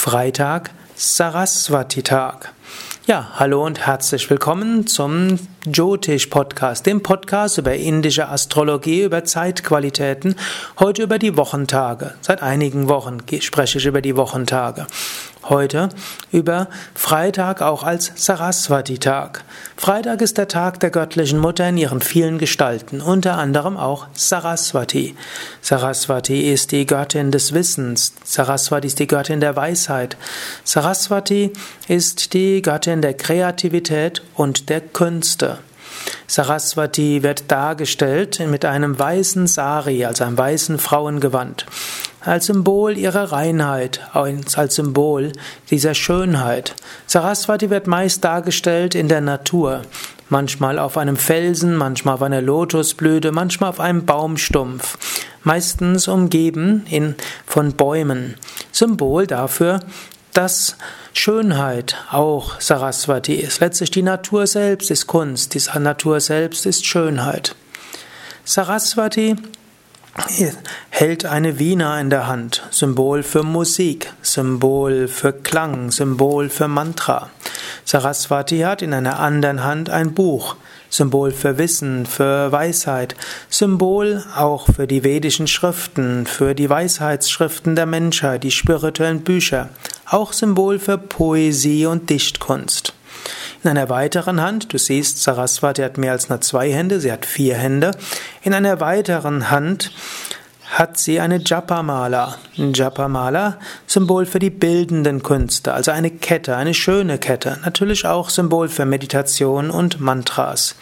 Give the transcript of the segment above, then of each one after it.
Freitag, Saraswati-Tag. Ja, hallo und herzlich willkommen zum Jyotish Podcast, dem Podcast über indische Astrologie, über Zeitqualitäten, heute über die Wochentage. Seit einigen Wochen spreche ich über die Wochentage. Heute über Freitag auch als Saraswati-Tag. Freitag ist der Tag der göttlichen Mutter in ihren vielen Gestalten, unter anderem auch Saraswati. Saraswati ist die Göttin des Wissens. Saraswati ist die Göttin der Weisheit. Saraswati ist die Göttin der Kreativität und der Künste. Saraswati wird dargestellt mit einem weißen Sari, also einem weißen Frauengewand als Symbol ihrer Reinheit, als Symbol dieser Schönheit. Saraswati wird meist dargestellt in der Natur, manchmal auf einem Felsen, manchmal auf einer Lotusblüte, manchmal auf einem Baumstumpf, meistens umgeben in, von Bäumen. Symbol dafür, dass Schönheit auch Saraswati ist. Letztlich die Natur selbst ist Kunst, die Natur selbst ist Schönheit. Saraswati hält eine Vina in der Hand, Symbol für Musik, Symbol für Klang, Symbol für Mantra. Saraswati hat in einer anderen Hand ein Buch, Symbol für Wissen, für Weisheit, Symbol auch für die vedischen Schriften, für die Weisheitsschriften der Menschheit, die spirituellen Bücher, auch Symbol für Poesie und Dichtkunst. In einer weiteren Hand, du siehst, Saraswati hat mehr als nur zwei Hände, sie hat vier Hände. In einer weiteren Hand hat sie eine Japamala. Ein Japamala, Symbol für die bildenden Künste, also eine Kette, eine schöne Kette. Natürlich auch Symbol für Meditation und Mantras.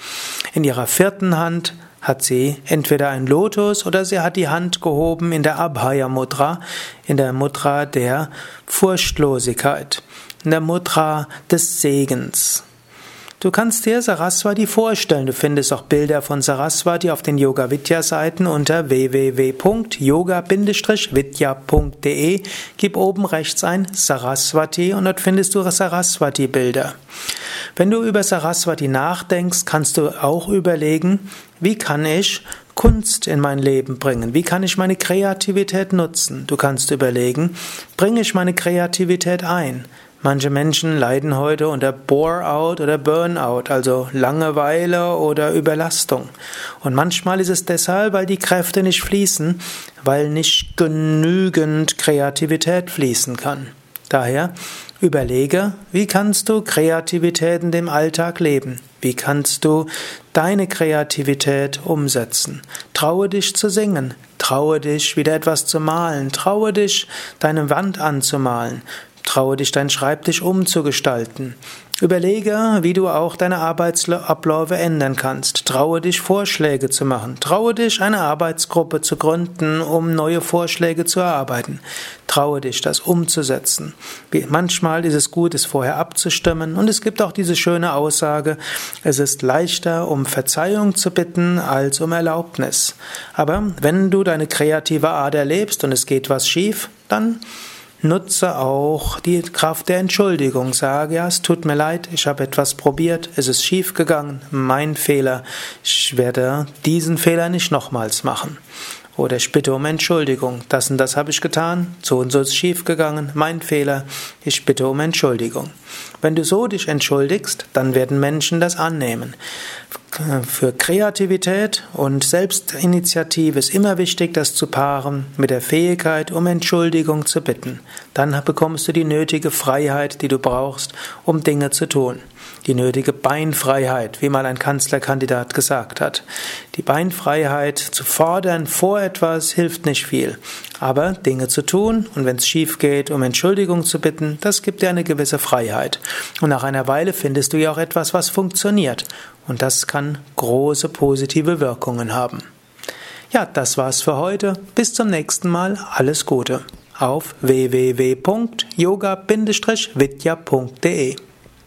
In ihrer vierten Hand hat sie entweder ein Lotus oder sie hat die Hand gehoben in der Abhaya Mudra, in der Mudra der Furchtlosigkeit, in der Mudra des Segens. Du kannst dir Saraswati vorstellen. Du findest auch Bilder von Saraswati auf den Yoga Vidya Seiten unter www.yoga-vidya.de. Gib oben rechts ein Saraswati und dort findest du Saraswati Bilder. Wenn du über Saraswati nachdenkst, kannst du auch überlegen, wie kann ich Kunst in mein Leben bringen? Wie kann ich meine Kreativität nutzen? Du kannst überlegen, bringe ich meine Kreativität ein? Manche Menschen leiden heute unter Bore-out oder Burnout, also Langeweile oder Überlastung. Und manchmal ist es deshalb, weil die Kräfte nicht fließen, weil nicht genügend Kreativität fließen kann. Daher überlege, wie kannst du Kreativität in dem Alltag leben? Wie kannst du deine Kreativität umsetzen? Traue dich zu singen, traue dich wieder etwas zu malen, traue dich deine Wand anzumalen, Traue dich, deinen Schreibtisch umzugestalten. Überlege, wie du auch deine Arbeitsabläufe ändern kannst. Traue dich, Vorschläge zu machen. Traue dich, eine Arbeitsgruppe zu gründen, um neue Vorschläge zu erarbeiten. Traue dich, das umzusetzen. Manchmal ist es gut, es vorher abzustimmen. Und es gibt auch diese schöne Aussage, es ist leichter, um Verzeihung zu bitten, als um Erlaubnis. Aber wenn du deine kreative Art erlebst und es geht was schief, dann Nutze auch die Kraft der Entschuldigung. Sage, ja, es tut mir leid, ich habe etwas probiert, es ist schief gegangen, mein Fehler. Ich werde diesen Fehler nicht nochmals machen. Oder ich bitte um Entschuldigung. Das und das habe ich getan. So und so ist schief gegangen. Mein Fehler. Ich bitte um Entschuldigung. Wenn du so dich entschuldigst, dann werden Menschen das annehmen. Für Kreativität und Selbstinitiative ist immer wichtig, das zu paaren mit der Fähigkeit, um Entschuldigung zu bitten. Dann bekommst du die nötige Freiheit, die du brauchst, um Dinge zu tun die nötige Beinfreiheit, wie mal ein Kanzlerkandidat gesagt hat. Die Beinfreiheit zu fordern vor etwas hilft nicht viel, aber Dinge zu tun und wenn es schief geht, um Entschuldigung zu bitten, das gibt dir eine gewisse Freiheit. Und nach einer Weile findest du ja auch etwas, was funktioniert und das kann große positive Wirkungen haben. Ja, das war's für heute. Bis zum nächsten Mal. Alles Gute. Auf www.yoga-vidya.de